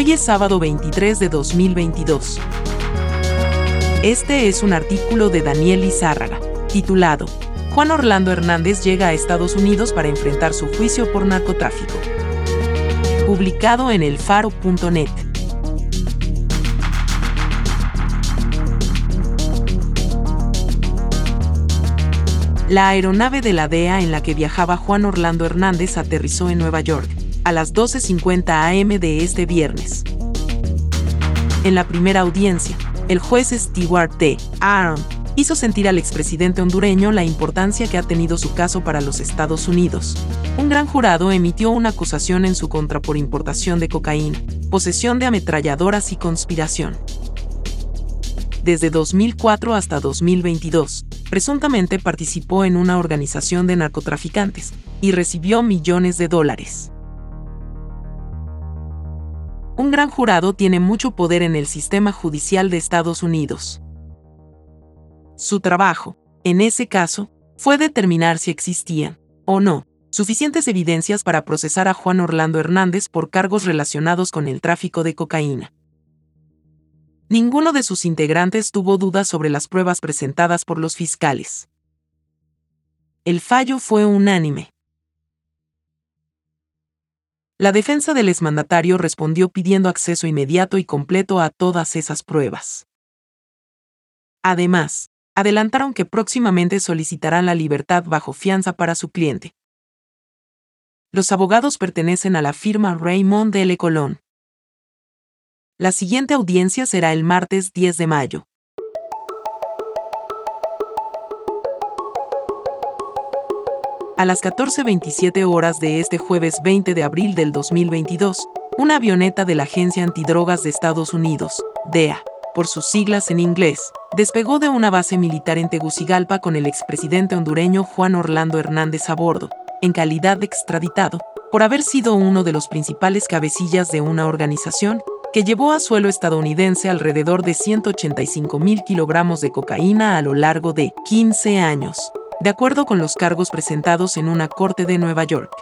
Hoy es sábado 23 de 2022. Este es un artículo de Daniel Izárraga, titulado Juan Orlando Hernández llega a Estados Unidos para enfrentar su juicio por narcotráfico. Publicado en elfaro.net. La aeronave de la DEA en la que viajaba Juan Orlando Hernández aterrizó en Nueva York a las 12.50 am de este viernes. En la primera audiencia, el juez Stewart T. Aaron hizo sentir al expresidente hondureño la importancia que ha tenido su caso para los Estados Unidos. Un gran jurado emitió una acusación en su contra por importación de cocaína, posesión de ametralladoras y conspiración. Desde 2004 hasta 2022, presuntamente participó en una organización de narcotraficantes y recibió millones de dólares. Un gran jurado tiene mucho poder en el sistema judicial de Estados Unidos. Su trabajo, en ese caso, fue determinar si existían, o no, suficientes evidencias para procesar a Juan Orlando Hernández por cargos relacionados con el tráfico de cocaína. Ninguno de sus integrantes tuvo dudas sobre las pruebas presentadas por los fiscales. El fallo fue unánime. La defensa del exmandatario respondió pidiendo acceso inmediato y completo a todas esas pruebas. Además, adelantaron que próximamente solicitarán la libertad bajo fianza para su cliente. Los abogados pertenecen a la firma Raymond L. Colón. La siguiente audiencia será el martes 10 de mayo. A las 14.27 horas de este jueves 20 de abril del 2022, una avioneta de la Agencia Antidrogas de Estados Unidos, DEA, por sus siglas en inglés, despegó de una base militar en Tegucigalpa con el expresidente hondureño Juan Orlando Hernández a bordo, en calidad de extraditado, por haber sido uno de los principales cabecillas de una organización que llevó a suelo estadounidense alrededor de 185 mil kilogramos de cocaína a lo largo de 15 años, de acuerdo con los cargos presentados en una corte de Nueva York.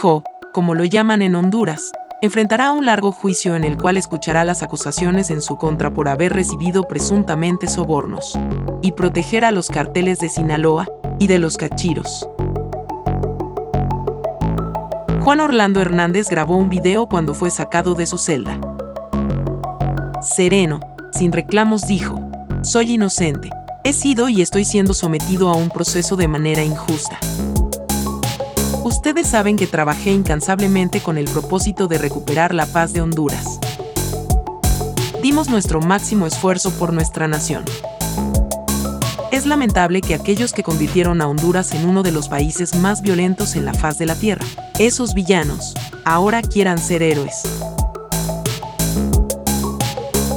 Jo, como lo llaman en Honduras, enfrentará un largo juicio en el cual escuchará las acusaciones en su contra por haber recibido presuntamente sobornos y proteger a los carteles de Sinaloa y de los cachiros. Juan Orlando Hernández grabó un video cuando fue sacado de su celda. Sereno, sin reclamos, dijo, soy inocente, he sido y estoy siendo sometido a un proceso de manera injusta. Ustedes saben que trabajé incansablemente con el propósito de recuperar la paz de Honduras. Dimos nuestro máximo esfuerzo por nuestra nación. Es lamentable que aquellos que convirtieron a Honduras en uno de los países más violentos en la faz de la Tierra, esos villanos, ahora quieran ser héroes.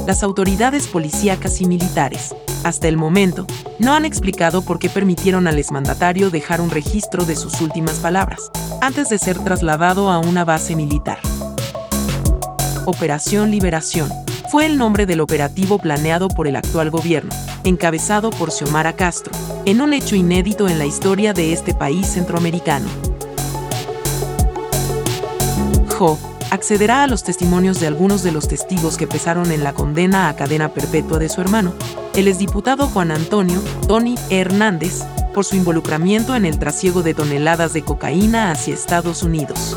Las autoridades policíacas y militares, hasta el momento, no han explicado por qué permitieron al exmandatario dejar un registro de sus últimas palabras, antes de ser trasladado a una base militar. Operación Liberación fue el nombre del operativo planeado por el actual gobierno, encabezado por Xiomara Castro, en un hecho inédito en la historia de este país centroamericano. Jo accederá a los testimonios de algunos de los testigos que pesaron en la condena a cadena perpetua de su hermano, el exdiputado Juan Antonio Tony Hernández, por su involucramiento en el trasiego de toneladas de cocaína hacia Estados Unidos.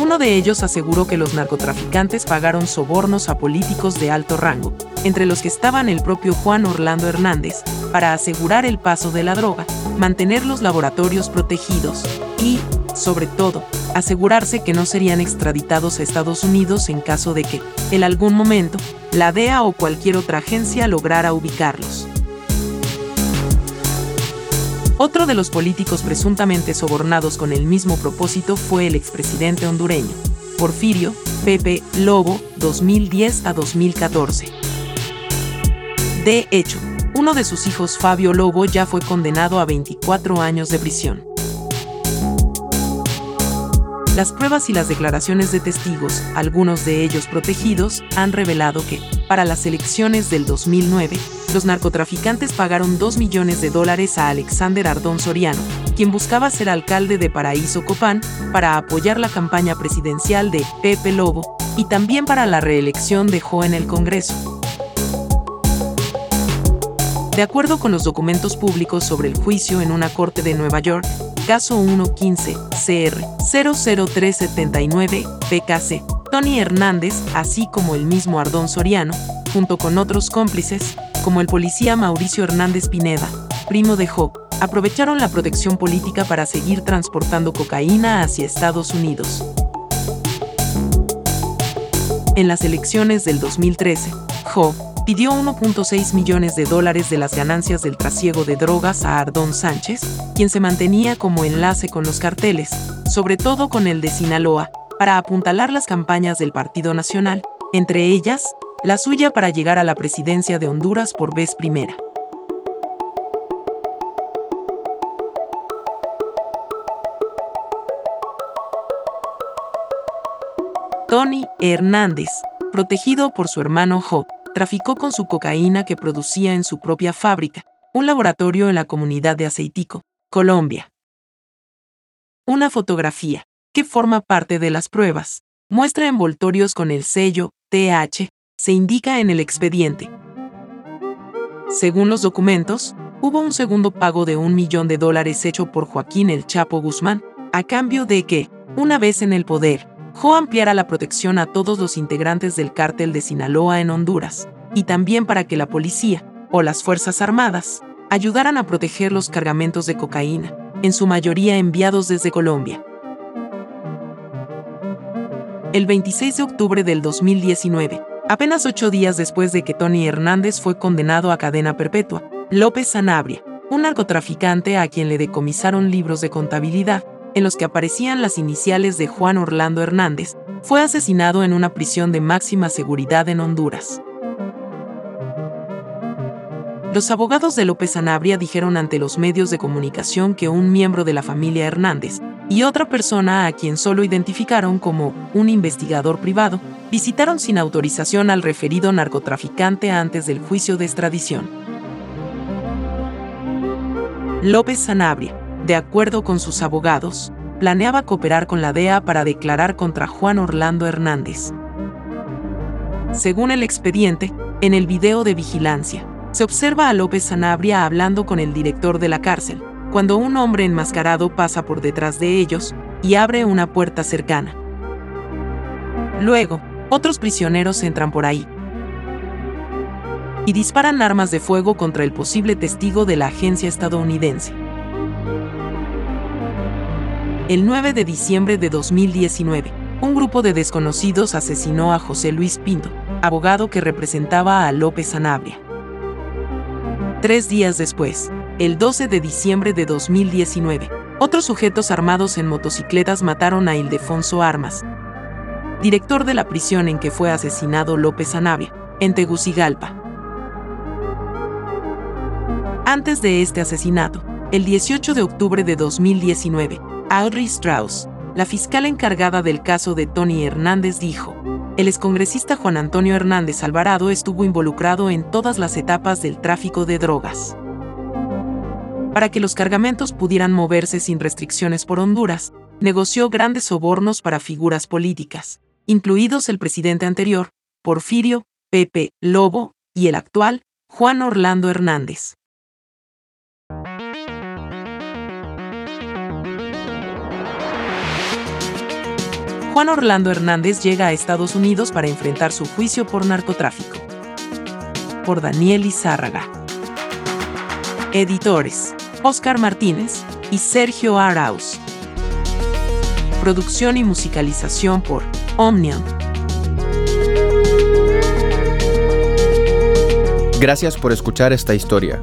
Uno de ellos aseguró que los narcotraficantes pagaron sobornos a políticos de alto rango, entre los que estaban el propio Juan Orlando Hernández, para asegurar el paso de la droga, mantener los laboratorios protegidos y, sobre todo, asegurarse que no serían extraditados a Estados Unidos en caso de que, en algún momento, la DEA o cualquier otra agencia lograra ubicarlos. Otro de los políticos presuntamente sobornados con el mismo propósito fue el expresidente hondureño, Porfirio, Pepe Lobo, 2010 a 2014. De hecho, uno de sus hijos, Fabio Lobo, ya fue condenado a 24 años de prisión. Las pruebas y las declaraciones de testigos, algunos de ellos protegidos, han revelado que, para las elecciones del 2009, los narcotraficantes pagaron 2 millones de dólares a Alexander Ardón Soriano, quien buscaba ser alcalde de Paraíso Copán, para apoyar la campaña presidencial de Pepe Lobo, y también para la reelección de Jo en el Congreso. De acuerdo con los documentos públicos sobre el juicio en una corte de Nueva York, caso 115 CR 00379 PKC. Tony Hernández, así como el mismo Ardón Soriano, junto con otros cómplices, como el policía Mauricio Hernández Pineda, primo de Job, aprovecharon la protección política para seguir transportando cocaína hacia Estados Unidos. En las elecciones del 2013, Job pidió 1.6 millones de dólares de las ganancias del trasiego de drogas a Ardón Sánchez, quien se mantenía como enlace con los carteles, sobre todo con el de Sinaloa, para apuntalar las campañas del Partido Nacional, entre ellas, la suya para llegar a la presidencia de Honduras por vez primera. Tony Hernández, protegido por su hermano Job, traficó con su cocaína que producía en su propia fábrica, un laboratorio en la comunidad de Aceitico, Colombia. Una fotografía, que forma parte de las pruebas, muestra envoltorios con el sello TH, se indica en el expediente. Según los documentos, hubo un segundo pago de un millón de dólares hecho por Joaquín El Chapo Guzmán, a cambio de que, una vez en el poder, Jo ampliara la protección a todos los integrantes del cártel de Sinaloa en Honduras, y también para que la policía, o las Fuerzas Armadas, ayudaran a proteger los cargamentos de cocaína, en su mayoría enviados desde Colombia. El 26 de octubre del 2019, apenas ocho días después de que Tony Hernández fue condenado a cadena perpetua, López Sanabria, un narcotraficante a quien le decomisaron libros de contabilidad, en los que aparecían las iniciales de Juan Orlando Hernández, fue asesinado en una prisión de máxima seguridad en Honduras. Los abogados de López Sanabria dijeron ante los medios de comunicación que un miembro de la familia Hernández y otra persona a quien solo identificaron como un investigador privado visitaron sin autorización al referido narcotraficante antes del juicio de extradición. López Sanabria, de acuerdo con sus abogados, planeaba cooperar con la DEA para declarar contra Juan Orlando Hernández. Según el expediente, en el video de vigilancia, se observa a López Sanabria hablando con el director de la cárcel, cuando un hombre enmascarado pasa por detrás de ellos y abre una puerta cercana. Luego, otros prisioneros entran por ahí y disparan armas de fuego contra el posible testigo de la agencia estadounidense el 9 de diciembre de 2019, un grupo de desconocidos asesinó a José Luis Pinto, abogado que representaba a López Sanabria. Tres días después, el 12 de diciembre de 2019, otros sujetos armados en motocicletas mataron a Ildefonso Armas, director de la prisión en que fue asesinado López Sanabria, en Tegucigalpa. Antes de este asesinato, el 18 de octubre de 2019, Audrey Strauss, la fiscal encargada del caso de Tony Hernández, dijo, el excongresista Juan Antonio Hernández Alvarado estuvo involucrado en todas las etapas del tráfico de drogas. Para que los cargamentos pudieran moverse sin restricciones por Honduras, negoció grandes sobornos para figuras políticas, incluidos el presidente anterior, Porfirio, Pepe Lobo, y el actual, Juan Orlando Hernández. Juan Orlando Hernández llega a Estados Unidos para enfrentar su juicio por narcotráfico. Por Daniel Izárraga. Editores: Oscar Martínez y Sergio Arauz. Producción y musicalización por Omnium. Gracias por escuchar esta historia.